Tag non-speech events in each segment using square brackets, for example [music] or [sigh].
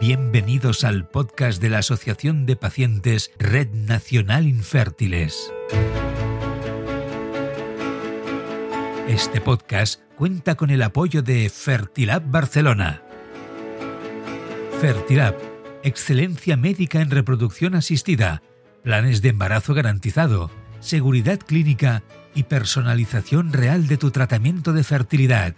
Bienvenidos al podcast de la Asociación de Pacientes Red Nacional Infértiles. Este podcast cuenta con el apoyo de Fertilab Barcelona. Fertilab, excelencia médica en reproducción asistida, planes de embarazo garantizado, seguridad clínica y personalización real de tu tratamiento de fertilidad,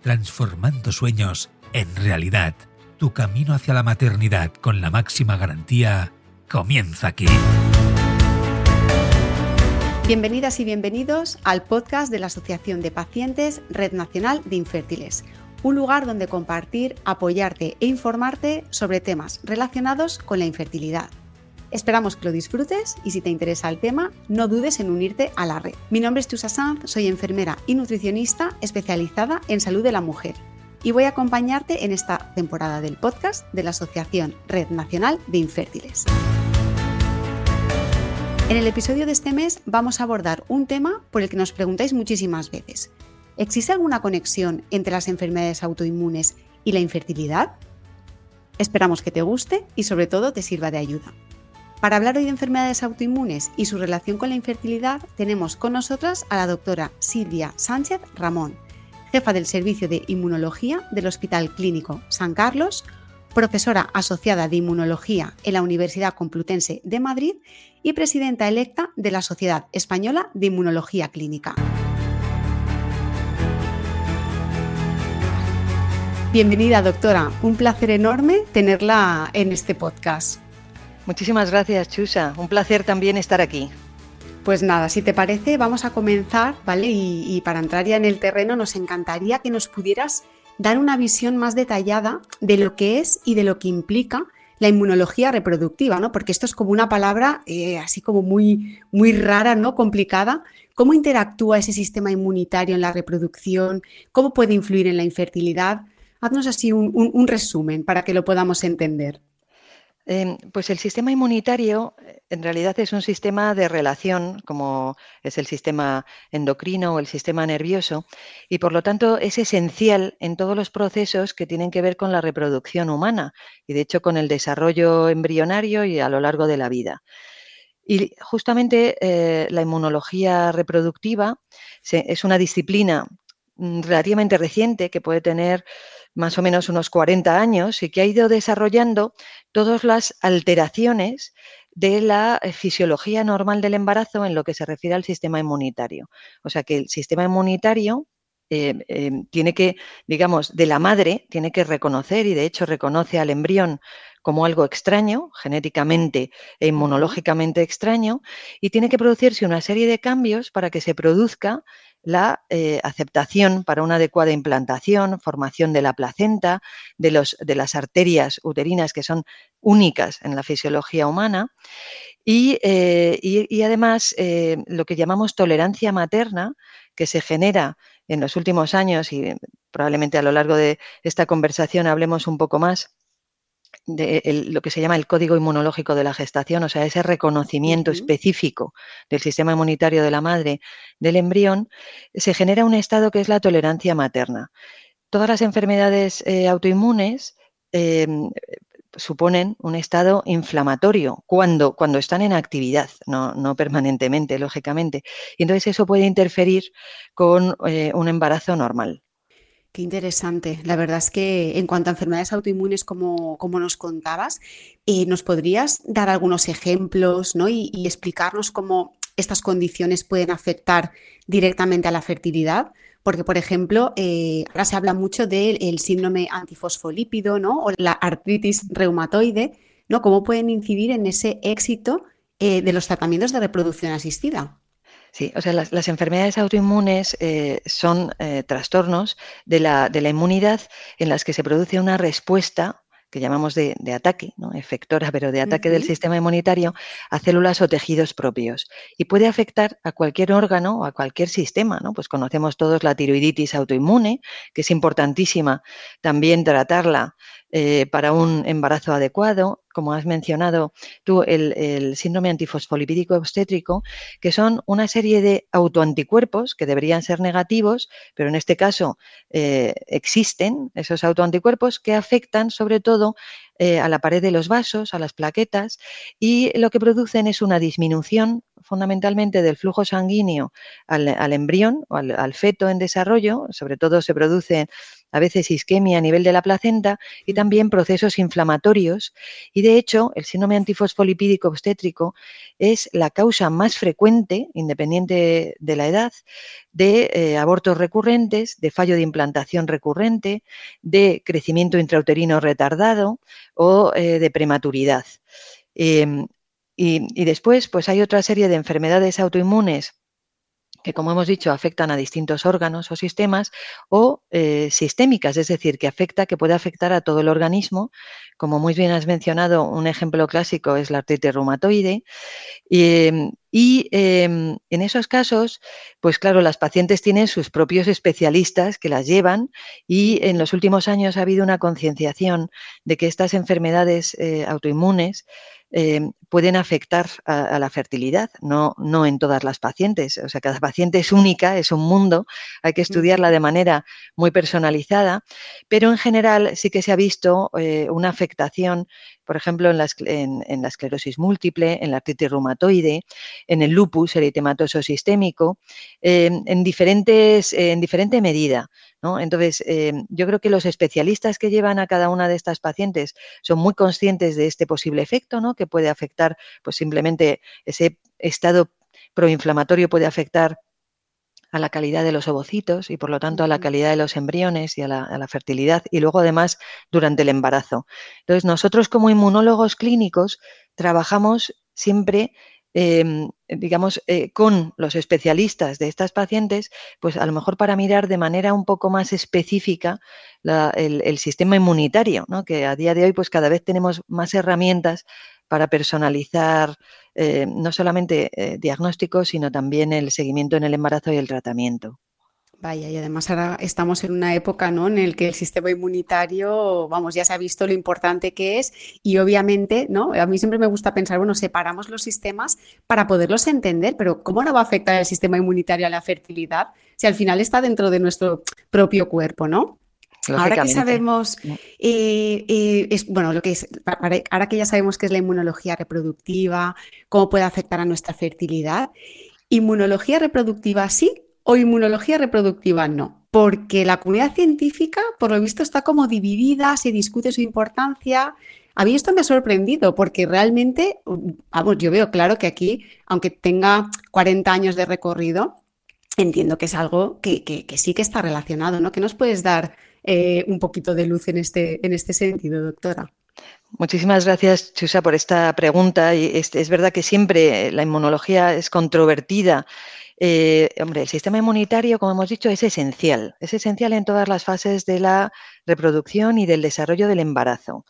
transformando sueños en realidad. Tu camino hacia la maternidad con la máxima garantía comienza aquí. Bienvenidas y bienvenidos al podcast de la Asociación de Pacientes Red Nacional de Infértiles, un lugar donde compartir, apoyarte e informarte sobre temas relacionados con la infertilidad. Esperamos que lo disfrutes y si te interesa el tema, no dudes en unirte a la red. Mi nombre es Tusa Sanz, soy enfermera y nutricionista especializada en salud de la mujer y voy a acompañarte en esta temporada del podcast de la Asociación Red Nacional de Infértiles. En el episodio de este mes vamos a abordar un tema por el que nos preguntáis muchísimas veces. ¿Existe alguna conexión entre las enfermedades autoinmunes y la infertilidad? Esperamos que te guste y sobre todo te sirva de ayuda. Para hablar hoy de enfermedades autoinmunes y su relación con la infertilidad, tenemos con nosotras a la doctora Silvia Sánchez Ramón, jefa del Servicio de Inmunología del Hospital Clínico San Carlos, profesora asociada de Inmunología en la Universidad Complutense de Madrid y presidenta electa de la Sociedad Española de Inmunología Clínica. Bienvenida, doctora. Un placer enorme tenerla en este podcast. Muchísimas gracias, Chusa. Un placer también estar aquí. Pues nada, si te parece, vamos a comenzar, ¿vale? Y, para entrar ya en el terreno, nos encantaría que nos pudieras dar una visión más detallada de lo que es y de lo que implica la inmunología reproductiva, ¿no? Porque esto es como una palabra eh, así como muy, muy rara, ¿no? Complicada. ¿Cómo interactúa ese sistema inmunitario en la reproducción? ¿Cómo puede influir en la infertilidad? Haznos así un resumen para que lo podamos entender. Em, pues el sistema inmunitario eh, en realidad es un sistema de relación, como es el sistema endocrino o el sistema nervioso, y por lo tanto es esencial en todos los procesos que tienen que ver con la reproducción humana y de hecho con el desarrollo embrionario y a lo largo de la vida. Y justamente eh, la inmunología reproductiva es una disciplina mm, relativamente reciente que puede tener más o menos unos 40 años y que ha ido desarrollando todas las alteraciones de la eh, fisiología normal del embarazo en lo que se refiere al sistema inmunitario. O sea que el sistema inmunitario eh, eh, tiene que, digamos, de la madre, tiene que reconocer y de hecho reconoce al embrión como algo extraño, genéticamente e inmunológicamente extraño, y tiene que producirse una serie de cambios para que se produzca la eh, aceptación para una adecuada implantación, formación de la placenta, de, los, de, las arterias uterinas que son únicas en la fisiología humana. Y, eh, además eh, lo que llamamos tolerancia materna que se genera en los últimos años y probablemente a lo largo de esta conversación hablemos un poco más de lo que se llama el código inmunológico de la gestación, o sea, ese reconocimiento específico del sistema inmunitario de la madre del embrión, se genera un estado que es la tolerancia materna. Todas las enfermedades eh, autoinmunes em, suponen un estado inflamatorio cuando, cuando están en actividad, no, permanentemente, lógicamente. Y entonces eso puede interferir con eh, un embarazo normal. Qué interesante. La verdad es que en cuanto a enfermedades autoinmunes, como, como nos contabas, eh, ¿nos podrías dar algunos ejemplos ¿no? y, explicarnos cómo estas condiciones pueden afectar directamente a la fertilidad? Porque, por ejemplo, eh, ahora se habla mucho del síndrome antifosfolípido ¿no? o la artritis reumatoide, ¿no? ¿Cómo pueden incidir en ese éxito eh, de los tratamientos de reproducción asistida? Sí, o sea, las, enfermedades autoinmunes eh, son eh, trastornos de la, de la, inmunidad en las que se produce una respuesta que llamamos de, ataque, ¿no? efectora, pero de ataque del sistema inmunitario a células o tejidos propios. Y puede afectar a cualquier órgano o a cualquier sistema. ¿no? Pues conocemos todos la tiroiditis autoinmune, que es importantísima también tratarla eh, para un embarazo adecuado, como has mencionado tú, el, síndrome antifosfolipídico obstétrico, que son una serie de autoanticuerpos que deberían ser negativos, pero en este caso eh, existen esos autoanticuerpos que afectan sobre todo eh, a la pared de los vasos, a las plaquetas, y lo que producen es una disminución fundamentalmente del flujo sanguíneo al, embrión o al, feto en desarrollo, sobre todo se produce a veces isquemia a nivel de la placenta y también procesos inflamatorios. Y de hecho, el síndrome antifosfolipídico obstétrico es la causa más frecuente, independiente de la edad, de eh, abortos recurrentes, de fallo de implantación recurrente, de crecimiento intrauterino retardado o eh, de prematuridad. Em, y, y, después, pues hay otra serie de enfermedades autoinmunes que, como hemos dicho, afectan a distintos órganos o sistemas, o eh, sistémicas, es decir, que afecta, que puede afectar a todo el organismo. Como muy bien has mencionado, un ejemplo clásico es la artritis reumatoide. Y, em, en esos casos, pues claro, las pacientes tienen sus propios especialistas que las llevan y en los últimos años ha habido una concienciación de que estas enfermedades eh, autoinmunes Em, pueden afectar a, la fertilidad, no, no en todas las pacientes. O sea, cada paciente es única, es un mundo, hay que estudiarla de manera muy personalizada, pero en general sí que se ha visto eh, una afectación por ejemplo, en la, esclerosis múltiple, en la artritis reumatoide, en el lupus eritematoso sistémico, em, en, diferentes, en diferente medida. Entonces, em, yo creo que los especialistas que llevan a cada una de estas pacientes son muy conscientes de este posible efecto, ¿no? que puede afectar, pues simplemente ese estado proinflamatorio puede afectar a la calidad de los ovocitos y por lo tanto a la calidad de los embriones y a la, fertilidad y luego además durante el embarazo. Entonces nosotros como inmunólogos clínicos trabajamos siempre em, digamos, eh, con los especialistas de estas pacientes, pues a lo mejor para mirar de manera un poco más específica el, sistema inmunitario, ¿no? que a día de hoy pues cada vez tenemos más herramientas para personalizar eh, no solamente eh, diagnósticos, sino también el seguimiento en el embarazo y el tratamiento. Vaya, y además ahora estamos en una época ¿no? en el que el sistema inmunitario, vamos, ya se ha visto lo importante que es y obviamente, ¿no? A mí siempre me gusta pensar, bueno, separamos los sistemas para poderlos entender, pero ¿cómo no va a afectar el sistema inmunitario a la fertilidad si al final está dentro de nuestro propio cuerpo, ¿no? Ahora que sabemos, eh, eh, es, bueno, lo que es, ahora que ya sabemos qué es la inmunología reproductiva, cómo puede afectar a nuestra fertilidad, inmunología reproductiva sí o inmunología reproductiva no, porque la comunidad científica, por lo visto, está como dividida, se discute su importancia. A mí esto me ha sorprendido porque realmente, vamos, yo veo claro que aquí, aunque tenga 40 años de recorrido, entiendo que es algo que, que sí que está relacionado, ¿no? ¿Qué nos puedes dar eh, un poquito de luz en este, en este sentido, doctora. Muchísimas gracias, Chusa, por esta pregunta. Y es, es verdad que siempre la inmunología es controvertida. Eh, hombre, el sistema inmunitario, como hemos dicho, es esencial. Es esencial en todas las fases de la reproducción y del desarrollo del embarazo.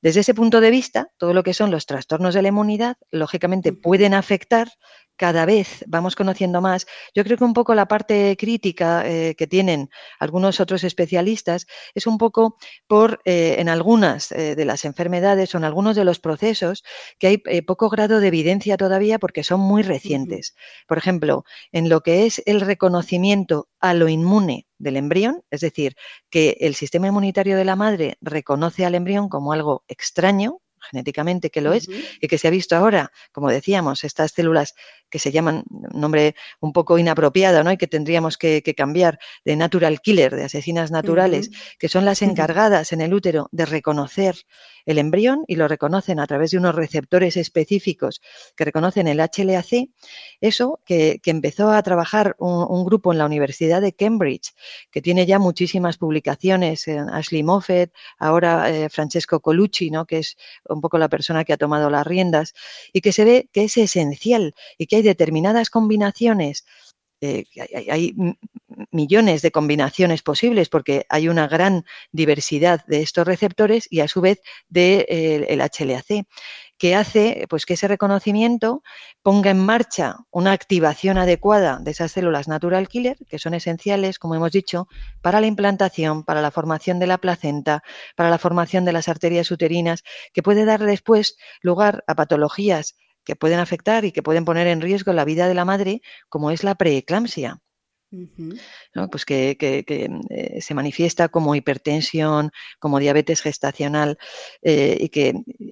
Desde ese punto de vista, todo lo que son los trastornos de la inmunidad, lógicamente pueden afectar cada vez vamos conociendo más. Yo creo que un poco la parte crítica eh, que tienen algunos otros especialistas es un poco por eh, en algunas eh, de las enfermedades o en algunos de los procesos que hay poco grado de evidencia todavía porque son muy recientes. Por ejemplo, en lo que es el reconocimiento a lo inmune del embrión, es decir, que el sistema inmunitario de la madre reconoce al embrión como algo extraño, genéticamente que lo es, y que se ha visto ahora, como decíamos, estas células que se llaman, un nombre un poco inapropiado, ¿no? Y que tendríamos que, cambiar de natural killer, de asesinas naturales, que son las encargadas en el útero de reconocer el embrión y lo reconocen a través de unos receptores específicos que reconocen el HLA-C, eso que, empezó a trabajar un, grupo en la Universidad de Cambridge, que tiene ya muchísimas publicaciones, en Ashley Moffett, ahora eh, Francesco Colucci, ¿no? que es un poco la persona que ha tomado las riendas, y que se ve que es esencial y que hay determinadas combinaciones eh, hay, millones de combinaciones posibles porque hay una gran diversidad de estos receptores y a su vez del de, el HLA-C que hace pues, que ese reconocimiento ponga en marcha una activación adecuada de esas células natural killer, que son esenciales, como hemos dicho, para la implantación, para la formación de la placenta, para la formación de las arterias uterinas, que puede dar después lugar a patologías que pueden afectar y que pueden poner en riesgo la vida de la madre, como es la preeclampsia. Pues que, eh, se manifiesta como hipertensión, como diabetes gestacional eh, y,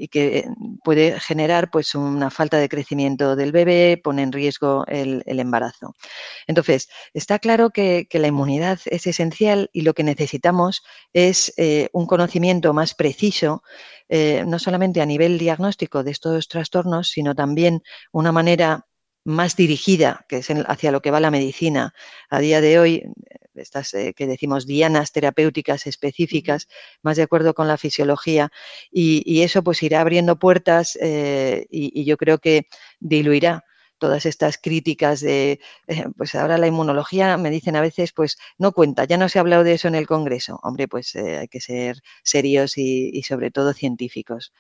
que, puede generar pues una falta de crecimiento del bebé, pone en riesgo el, embarazo. Entonces, está claro que, la inmunidad es esencial y lo que necesitamos es eh, un conocimiento más preciso no solamente a nivel diagnóstico de estos trastornos, sino también una manera más dirigida, que es hacia lo que va la medicina. A día de hoy, estas eh, que decimos dianas terapéuticas específicas, más de acuerdo con la fisiología, y, eso pues irá abriendo puertas eh, y, yo creo que diluirá todas estas críticas de, eh, pues ahora la inmunología, me dicen a veces, pues no cuenta, ya no se ha hablado de eso en el Congreso. Hombre, pues hay que ser serios y sobre todo científicos.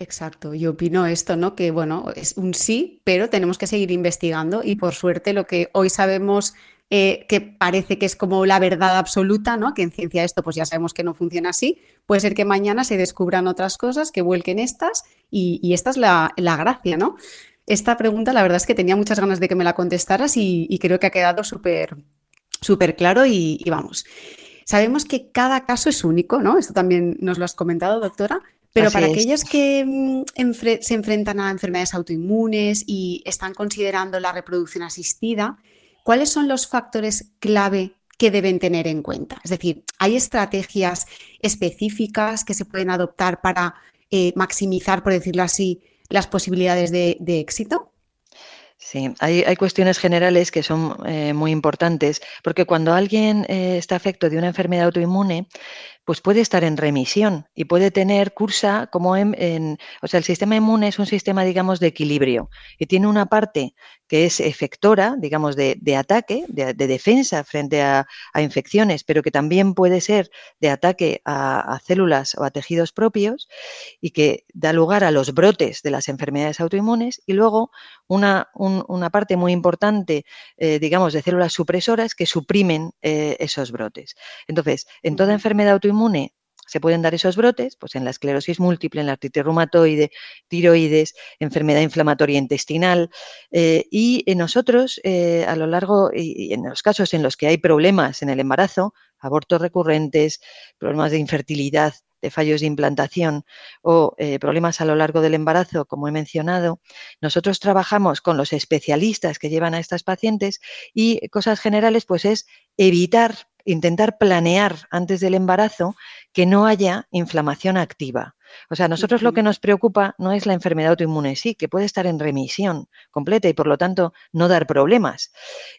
Exacto, yo opino esto, ¿no? Que bueno, es un sí, pero tenemos que seguir investigando y por suerte lo que hoy sabemos eh, que parece que es como la verdad absoluta, ¿no? Que en ciencia esto pues ya sabemos que no funciona así, puede ser que mañana se descubran otras cosas, que vuelquen estas y, esta es la, gracia, ¿no? Esta pregunta la verdad es que tenía muchas ganas de que me la contestaras y, creo que ha quedado súper súper claro y, y vamos. Sabemos que cada caso es único, ¿no? Esto también nos lo has comentado, doctora, pero para aquellos que mm, se enfrentan a enfermedades autoinmunes y están considerando la reproducción asistida, ¿cuáles son los factores clave que deben tener en cuenta? Es decir, ¿hay estrategias específicas que se pueden adoptar para eh, maximizar, por decirlo así, las posibilidades de, éxito? Sí, hay, cuestiones generales que son eh, muy importantes, porque cuando alguien eh, está afecto de una enfermedad autoinmune, pues puede estar en remisión y puede tener cursa como en, o sea, el sistema inmune es un sistema, digamos, de equilibrio y tiene una parte que es efectora, digamos, de, ataque, de, defensa frente a, infecciones, pero que también puede ser de ataque a, células o a tejidos propios y que da lugar a los brotes de las enfermedades autoinmunes y luego una, una parte muy importante, eh, digamos, de células supresoras que suprimen eh, esos brotes. Entonces, en toda enfermedad autoinmune, se pueden dar esos brotes, pues en la esclerosis múltiple, en la artritis reumatoide, tiroides, enfermedad inflamatoria intestinal. Eh, y nosotros, eh, a lo largo, y, en los casos en los que hay problemas en el embarazo, abortos recurrentes, problemas de infertilidad, de fallos de implantación o eh, problemas a lo largo del embarazo, como he mencionado, nosotros trabajamos con los especialistas que llevan a estas pacientes y cosas generales, pues es evitar intentar planear antes del embarazo que no haya inflamación activa. O sea, a nosotros lo que nos preocupa no es la enfermedad autoinmune, sí, que puede estar en remisión completa y por lo tanto no dar problemas.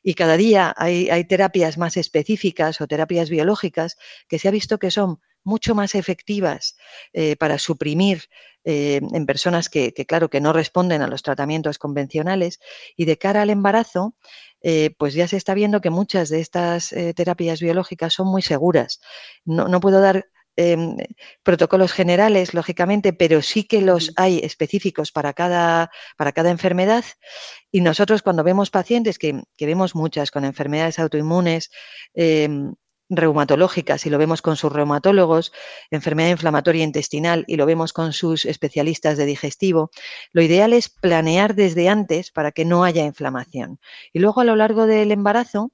Y cada día hay, terapias más específicas o terapias biológicas que se ha visto que son mucho más efectivas eh, para suprimir eh, en personas que, claro, que no responden a los tratamientos convencionales y de cara al embarazo, eh, pues ya se está viendo que muchas de estas terapias biológicas son muy seguras. No, puedo dar em, protocolos generales, lógicamente, pero sí que los hay específicos para cada, para cada enfermedad. Y nosotros cuando vemos pacientes, que, que vemos muchas con enfermedades autoinmunes, em, reumatológicas y lo vemos con sus reumatólogos, enfermedad inflamatoria intestinal y lo vemos con sus especialistas de digestivo, lo ideal es planear desde antes para que no haya inflamación. Y luego a lo largo del embarazo,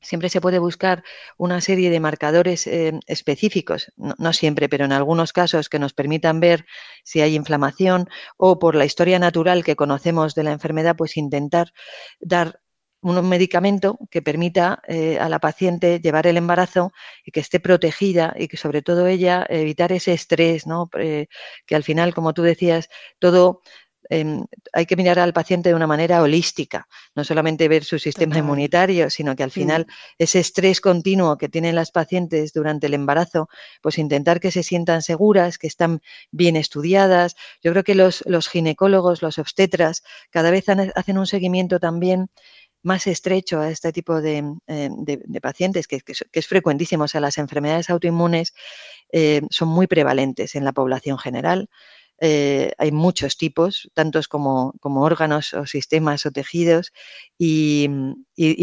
siempre se puede buscar una serie de marcadores eh, específicos, no, siempre, pero en algunos casos que nos permitan ver si hay inflamación o por la historia natural que conocemos de la enfermedad, pues intentar dar un medicamento que permita eh, a la paciente llevar el embarazo y que esté protegida y que sobre todo ella evitar ese estrés, ¿no? Que al final, como tú decías, todo em, hay que mirar al paciente de una manera holística, no solamente ver su sistema inmunitario, sino que al final ese estrés continuo que tienen las pacientes durante el embarazo, pues intentar que se sientan seguras, que están bien estudiadas. Yo creo que los, los ginecólogos, los obstetras, cada vez hacen un seguimiento también más estrecho a este tipo de, eh, pacientes, que, es frecuentísimo. O sea, las enfermedades autoinmunes eh, son muy prevalentes en la población general. Eh, hay muchos tipos, tantos como, órganos o sistemas o tejidos. Y,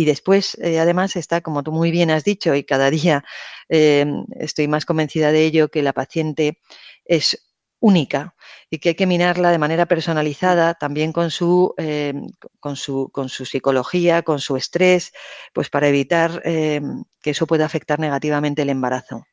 después, eh, además, está, como tú muy bien has dicho, y cada día [laughs] estoy más convencida de ello, que la paciente es única y que hay que minarla de manera personalizada, también con su, eh, con su, con su psicología, con su estrés, pues para evitar eh, que eso pueda afectar negativamente el embarazo.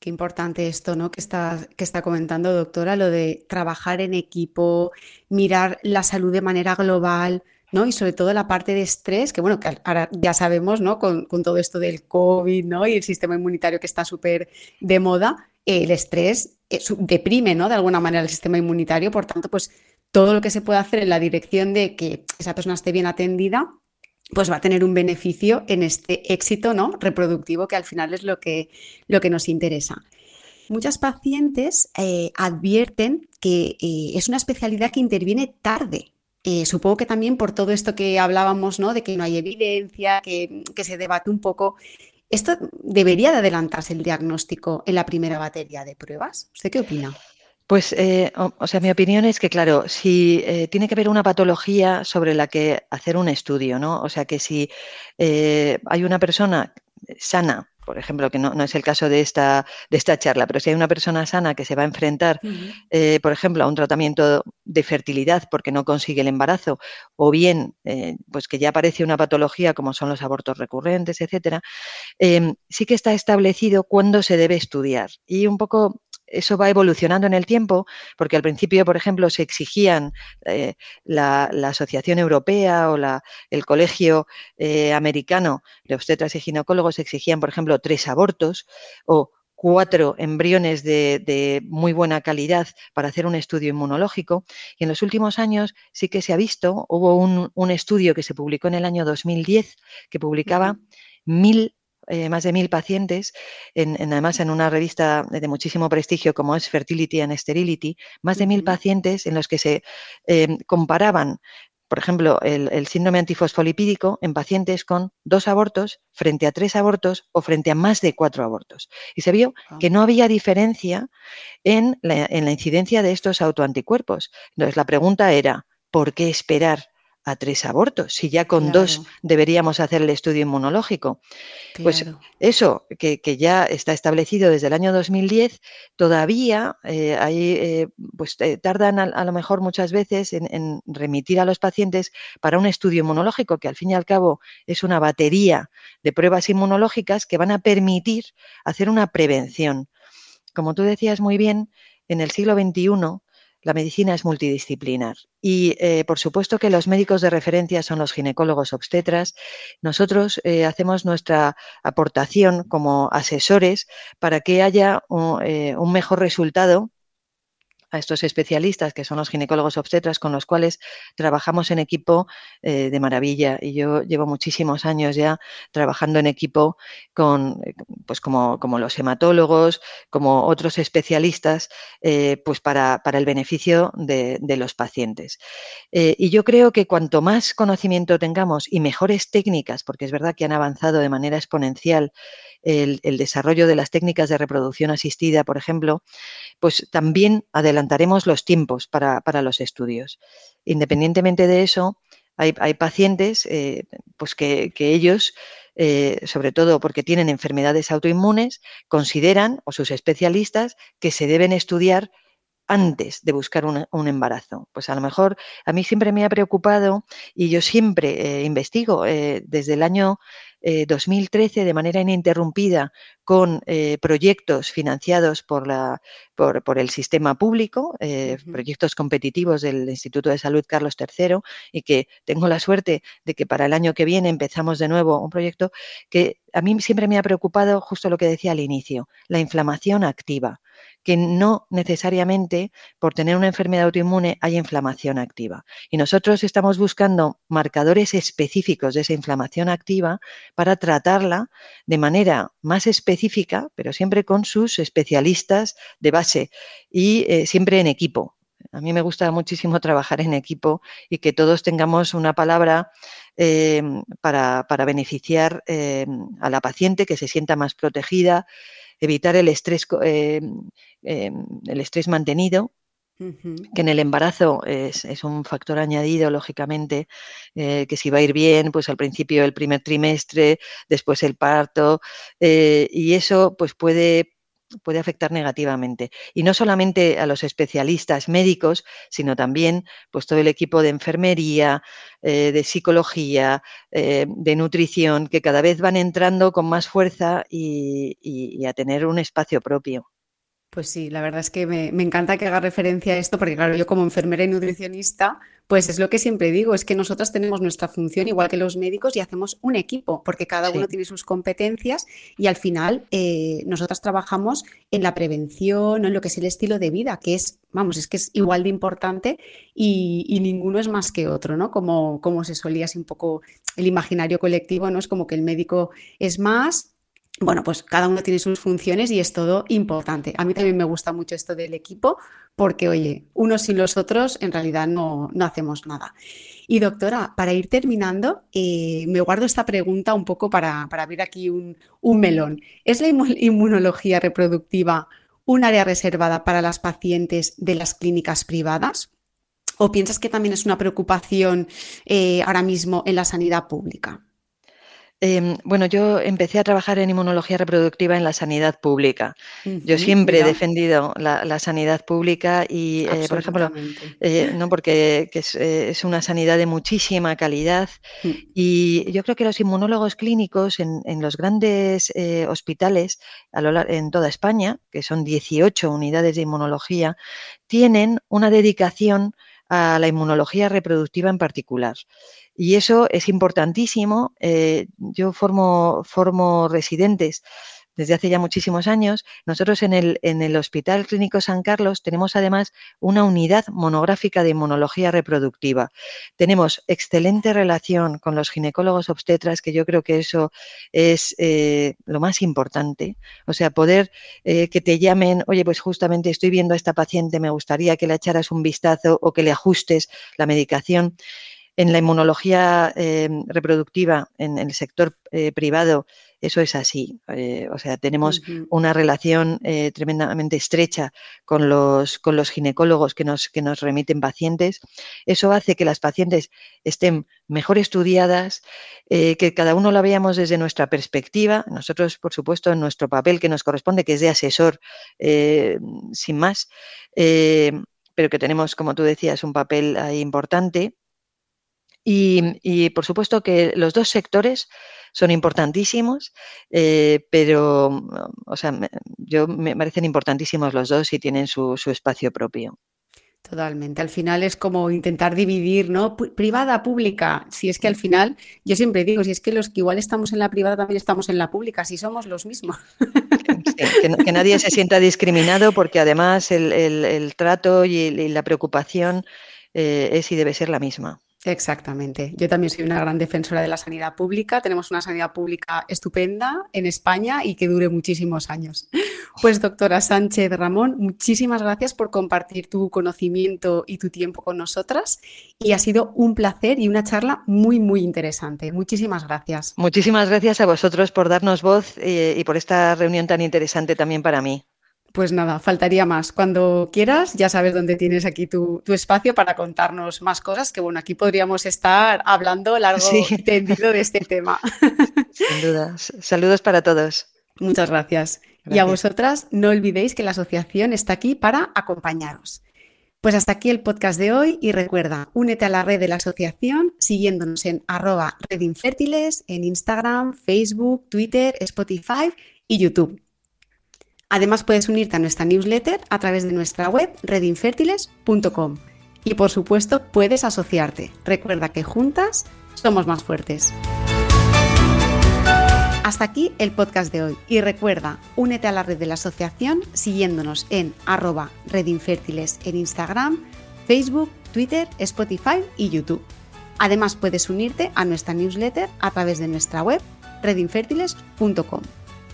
Qué importante esto, ¿no? Que está, que está comentando, doctora, lo de trabajar en equipo, mirar la salud de manera global, ¿no? Y sobre todo la parte de estrés, que bueno, que ahora ya sabemos, ¿no? Con, con todo esto del COVID, ¿no? Y el sistema inmunitario que está súper de moda, el estrés eh, deprime, ¿no? De alguna manera el sistema inmunitario, por tanto, pues todo lo que se puede hacer en la dirección de que esa persona esté bien atendida, pues va a tener un beneficio en este éxito, ¿no? Reproductivo, que al final es lo que, lo que nos interesa. Muchas pacientes eh, advierten que eh, es una especialidad que interviene tarde. supongo que también por todo esto que hablábamos, ¿no? De que no hay evidencia, que, que se debate un poco ¿Esto debería de adelantarse el diagnóstico en la primera batería de pruebas? ¿Usted qué opina? Pues, eh, o, sea, mi opinión es que, claro, si eh, tiene que haber una patología sobre la que hacer un estudio, ¿no? O sea, que si eh, hay una persona sana por ejemplo, que no, es el caso de esta, de esta charla, pero si hay una persona sana que se va a enfrentar, eh, por ejemplo, a un tratamiento de fertilidad porque no consigue el embarazo, o bien, pues que ya aparece una patología como son los abortos recurrentes, etcétera, eh, sí que está establecido cuándo se debe estudiar. Y un poco eso va evolucionando en el tiempo, porque al principio, por ejemplo, se exigían eh, la, Asociación Europea o la, el Colegio eh, Americano de Obstetras y Ginecólogos exigían, por ejemplo, tres abortos o cuatro embriones de, muy buena calidad para hacer un estudio inmunológico. Y en los últimos años sí que se ha visto, hubo un, un estudio que se publicó en el año 2010 que publicaba mil eh, más de mil pacientes, en, además en una revista de muchísimo prestigio como es Fertility and Sterility, más de mil pacientes en los que se em, comparaban por ejemplo, el, síndrome antifosfolipídico en pacientes con dos abortos frente a tres abortos o frente a más de cuatro abortos. Y se vio ah. que no había diferencia en la, en la incidencia de estos autoanticuerpos. Entonces, la pregunta era, ¿por qué esperar a tres abortos, si ya con dos deberíamos hacer el estudio inmunológico. Pues eso, que, ya está establecido desde el año 2010, todavía eh, eh, pues eh, tardan a, lo mejor muchas veces en, remitir a los pacientes para un estudio inmunológico, que al fin y al cabo es una batería de pruebas inmunológicas que van a permitir hacer una prevención. Como tú decías muy bien, en el siglo XXI la medicina es multidisciplinar y eh, por supuesto que los médicos de referencia son los ginecólogos obstetras. Nosotros eh, hacemos nuestra aportación como asesores para que haya un eh, mejor resultado a estos especialistas que son los ginecólogos obstetras con los cuales trabajamos en equipo eh, de maravilla. Y yo llevo muchísimos años ya trabajando en equipo con, eh, pues como, como los hematólogos, como otros especialistas, eh, pues para, para, el beneficio de, de los pacientes. y yo creo que cuanto más conocimiento tengamos y mejores técnicas, porque es verdad que han avanzado de manera exponencial el, desarrollo de las técnicas de reproducción asistida, por ejemplo, pues también adelantaremos los tiempos para, los estudios. Independientemente de eso, hay, pacientes eh, pues que, ellos, eh, sobre todo porque tienen enfermedades autoinmunes, consideran, o sus especialistas, que se deben estudiar antes de buscar un, embarazo. Pues a lo mejor a mí siempre me ha preocupado y yo siempre eh, investigo desde el año 2013 eh, de manera ininterrumpida con eh, proyectos financiados por, la, por, el sistema público, eh, proyectos competitivos del Instituto de Salud Carlos III, y que tengo la suerte de que para el año que viene empezamos de nuevo un proyecto que a mí siempre me ha preocupado justo lo que decía al inicio, la inflamación activa que no necesariamente por tener una enfermedad autoinmune hay inflamación activa. Y nosotros estamos buscando marcadores específicos de esa inflamación activa para tratarla de manera más específica, pero siempre con sus especialistas de base y eh, siempre en equipo. A mí me gusta muchísimo [laughs] trabajar en equipo y que todos tengamos una palabra eh, para, beneficiar eh, a la paciente, que se sienta más protegida, evitar el estrés, el estrés mantenido que en el embarazo es, un factor añadido, lógicamente, eh, que si va a ir bien, pues al principio el primer trimestre, después el parto, eh, y eso pues puede puede afectar negativamente. Y no solamente a los especialistas médicos, sino también pues, todo el equipo de enfermería, eh, de psicología, de nutrición, que cada vez van entrando con más fuerza y a tener un espacio propio. Pues sí, la verdad es que me, encanta que haga referencia a esto, porque claro, yo como enfermera y nutricionista, pues es lo que siempre digo, es que nosotras tenemos nuestra función igual que los médicos y hacemos un equipo, porque cada uno tiene sus competencias y al final eh, nosotras trabajamos en la prevención, en lo que es el estilo de vida, que es, vamos, es que es igual de importante y, ninguno es más que otro, ¿no? Como, como se solía así un poco el imaginario colectivo, ¿no? Es como que el médico es más, bueno, pues cada uno tiene sus funciones y es todo importante. A mí también me gusta mucho esto del equipo porque, oye, unos sin los otros en realidad no, hacemos nada. Y doctora, para ir terminando, eh, me guardo esta pregunta un poco para, abrir aquí un, melón. ¿Es la inmunología reproductiva un área reservada para las pacientes de las clínicas privadas? ¿O piensas que también es una preocupación eh, ahora mismo en la sanidad pública? Em, bueno, yo empecé a trabajar en inmunología reproductiva en la sanidad pública. yo siempre he defendido la, sanidad pública y, eh, por ejemplo, eh, no porque eh, es, una sanidad de muchísima calidad mm. y yo creo que los inmunólogos clínicos en, los grandes hospitales a lo, en toda España, que son 18 unidades de inmunología, tienen una dedicación a la inmunología reproductiva en particular. Y eso es importantísimo. Eh, yo formo, formo residentes desde hace ya muchísimos años. Nosotros en el, en el Hospital Clínico San Carlos tenemos además una unidad monográfica de inmunología reproductiva. Tenemos excelente relación con los ginecólogos obstetras, que yo creo que eso es eh, lo más importante. O sea, poder eh, que te llamen, oye, pues justamente estoy viendo a esta paciente, me gustaría que le echaras un vistazo o que le ajustes la medicación en la inmunología eh, reproductiva, en el sector eh, privado, eso es así. Eh, o sea, tenemos una relación tremendamente estrecha con los, con los ginecólogos que nos, que nos remiten pacientes. Eso hace que las pacientes estén mejor estudiadas, que cada uno la veamos desde nuestra perspectiva. Nosotros, por supuesto, en nuestro papel que nos corresponde, que es de asesor, sin más, pero que tenemos, como tú decías, un papel ahí importante y, por supuesto que los dos sectores son importantísimos, eh, pero, o sea, yo me parecen importantísimos los dos y tienen su, espacio propio. Totalmente. Al final es como intentar dividir, ¿no? Privada, pública. Si es que al final, yo siempre digo, si es que los que igual estamos en la privada también estamos en la pública, si somos los mismos. que, nadie se sienta discriminado porque además el, trato y, la preocupación eh, es y debe ser la misma. Exactamente. Yo también soy una gran defensora de la sanidad pública. Tenemos una sanidad pública estupenda en España y que dure muchísimos años. Pues doctora Sánchez Ramón, muchísimas gracias por compartir tu conocimiento y tu tiempo con nosotras. Y ha sido un placer y una charla muy, muy interesante. Muchísimas gracias. Muchísimas gracias a vosotros por darnos voz eh, y por esta reunión tan interesante también para mí. Pues nada, faltaría más. Cuando quieras, ya sabes dónde tienes aquí tu, espacio para contarnos más cosas, que bueno, aquí podríamos estar hablando largo y tendido de este tema. [laughs] Sin duda. Saludos para todos. Muchas gracias. Y a vosotras, no olvidéis que la asociación está aquí para acompañaros. Pues hasta aquí el podcast de hoy y recuerda, únete a la red de la asociación siguiéndonos en arroba redinfértiles en Instagram, Facebook, Twitter, Spotify y YouTube. Además puedes unirte a nuestra newsletter a través de nuestra web redinfertiles.com. Y por supuesto puedes asociarte. Recuerda que juntas somos más fuertes. Hasta aquí el podcast de hoy y recuerda, únete a la red de la asociación siguiéndonos en arroba redinfértiles en Instagram, Facebook, Twitter, Spotify y YouTube. Además puedes unirte a nuestra newsletter a través de nuestra web redinfertiles.com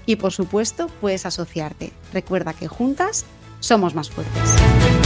y por supuesto puedes asociarte. Recuerda que juntas somos más fuertes.